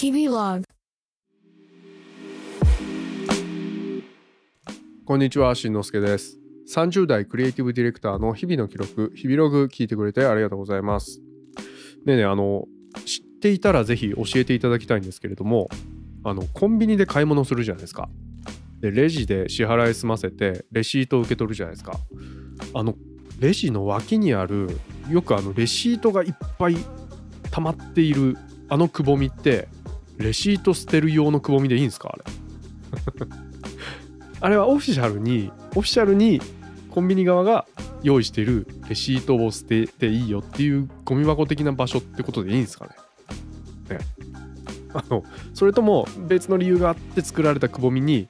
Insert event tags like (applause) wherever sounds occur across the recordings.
日々ログこんにちは、しんのすけです。30代クリエイティブディレクターの日々の記録、日々ログ聞いてくれてありがとうございます。ねえねえ、あの、知っていたらぜひ教えていただきたいんですけれども、あの、コンビニで買い物するじゃないですか。で、レジで支払い済ませて、レシートを受け取るじゃないですか。あの、レジの脇にある、よくあの、レシートがいっぱい溜まっている、あのくぼみって、レシート捨てる用のくぼみでいいんですか？あれ。(laughs) あれはオフィシャルにオフィシャルにコンビニ側が用意しているレシートを捨てていいよっていうゴミ箱的な場所ってことでいいんですかね？ね。(laughs) あのそれとも別の理由があって作られたくぼみに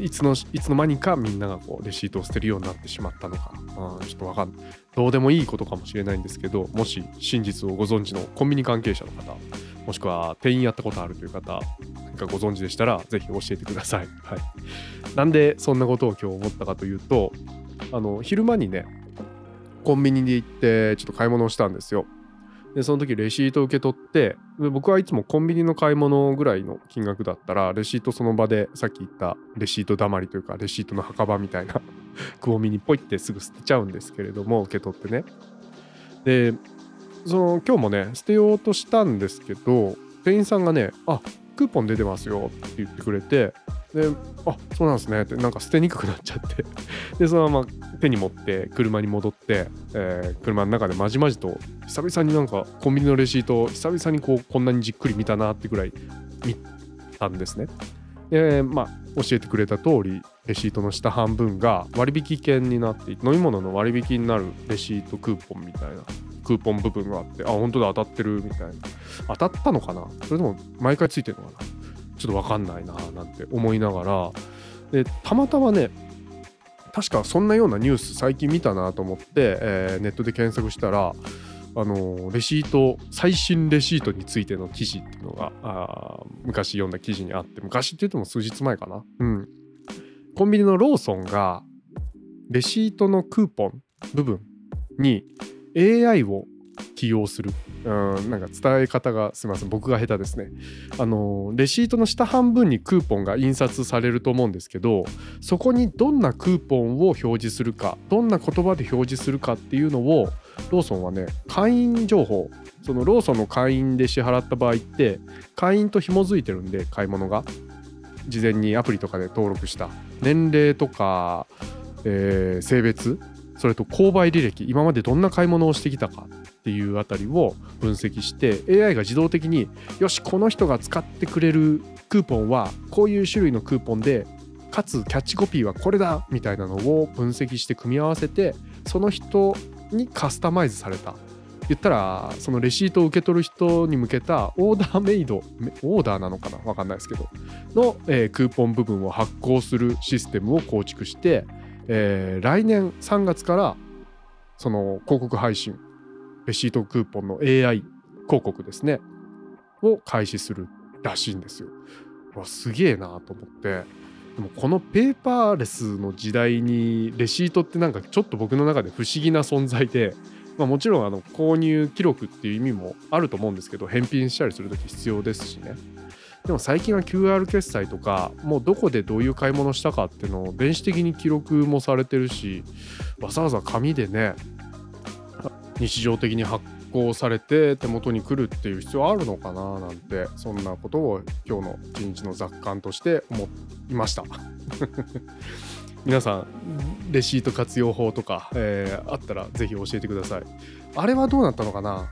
いつのいつの間にかみんながこうレシートを捨てるようになってしまったのか。あーちょっとわかんないどうでもいいことかもしれないんですけどもし真実をご存知のコンビニ関係者の方もしくは店員やったことあるという方何かご存知でしたらぜひ教えてください。(laughs) はいなんでそんなことを今日思ったかというとあの昼間にねコンビニに行ってちょっと買い物をしたんですよ。でその時レシートを受け取って僕はいつもコンビニの買い物ぐらいの金額だったらレシートその場でさっき言ったレシートだまりというかレシートの墓場みたいな (laughs) くぼみにポイってすぐ捨てちゃうんですけれども受け取ってね。でその今日もね捨てようとしたんですけど店員さんがね「あクーポン出てますよ」って言ってくれてで「あそうなんですね」ってなんか捨てにくくなっちゃって (laughs) でそのまま手に持って車に戻って、えー車の中でまじまじと久々になんかコンビニのレシートを久々にこうこんなにじっくり見たなってぐらい見たんですね。でまあ教えてくれた通りレシートの下半分が割引券になっていて飲み物の割引になるレシートクーポンみたいなクーポン部分があってあ本当だ当たってるみたいな。当たったのかな？それとも毎回ついてるのかな？ちょっと分かんないななんて思いながら。でたまたまね確かそんなようなニュース最近見たなと思って、えーネットで検索したらあのレシート最新レシートについての記事っていうのがあ昔読んだ記事にあって昔って言っても数日前かな。うん。コンビニのローソンがレシートのクーポン部分に AI を起用す。るうんなんか伝え方がすみません。僕が下手ですね。あのレシートの下半分にクーポンが印刷されると思うんですけどそこにどんなクーポンを表示するかどんな言葉で表示するかっていうのをローソンはね会員情報そのローソンの会員で支払った場合って会員と紐づいてるんで買い物が。事前にアプリとかで登録した。年齢とか、えー性別それと購買履歴今までどんな買い物をしてきたかっていうあたりを分析して AI が自動的によしこの人が使ってくれるクーポンはこういう種類のクーポンでかつキャッチコピーはこれだみたいなのを分析して組み合わせてその人にカスタマイズされた。言ったらそのレシートを受け取る人に向けたオーダーメイドオーダーなのかな？わかんないですけどの、えークーポン部分を発行するシステムを構築して、えー来年3月からその広告配信レシートクーポンの AI 広告ですねを開始するらしいんですよ。わすげえなと思ってでもこのペーパーレスの時代にレシートってなんかちょっと僕の中で不思議な存在で、まあ、もちろんあの購入記録っていう意味もあると思うんですけど返品したりする時必要ですしねでも最近は QR 決済とかもうどこでどういう買い物したかっていうのを電子的に記録もされてるしわざわざ紙でね日常的に発行されて手元に来るっていう必要あるのかななんてそんなことを今日の一日の雑感として思いました。(laughs) 皆さんレシート活用法とか、えーあったらぜひ教えてください。あれはどうなったのかな？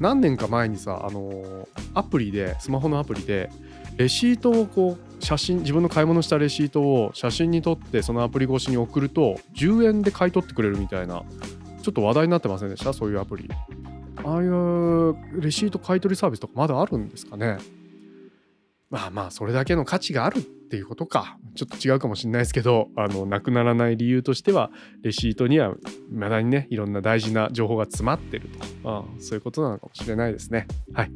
何年か前にさあのアプリでスマホのアプリでレシートをこう写真自分の買い物したレシートを写真に撮ってそのアプリ越しに送ると10円で買い取ってくれるみたいなちょっと話題になってませんでした？そういうアプリ。ああいうレシート買い取りサービスとかまだあるんですかね？まあまあそれだけの価値があるっていうことか。ちょっと違うかもしれないですけどあのなくならない理由としてはレシートにはまだにねいろんな大事な情報が詰まってると。あそういうことなのかもしれないですね。はい。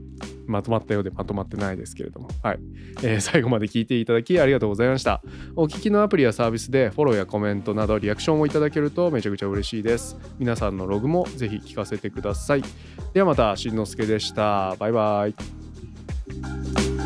まとまったようでまとまってないですけれども。はい、えー最後まで聞いていただきありがとうございました。お聞きのアプリやサービスでフォローやコメントなどリアクションをいただけるとめちゃくちゃ嬉しいです。皆さんのログもぜひ聞かせてください。ではまたしんのすけでした。バイバイ。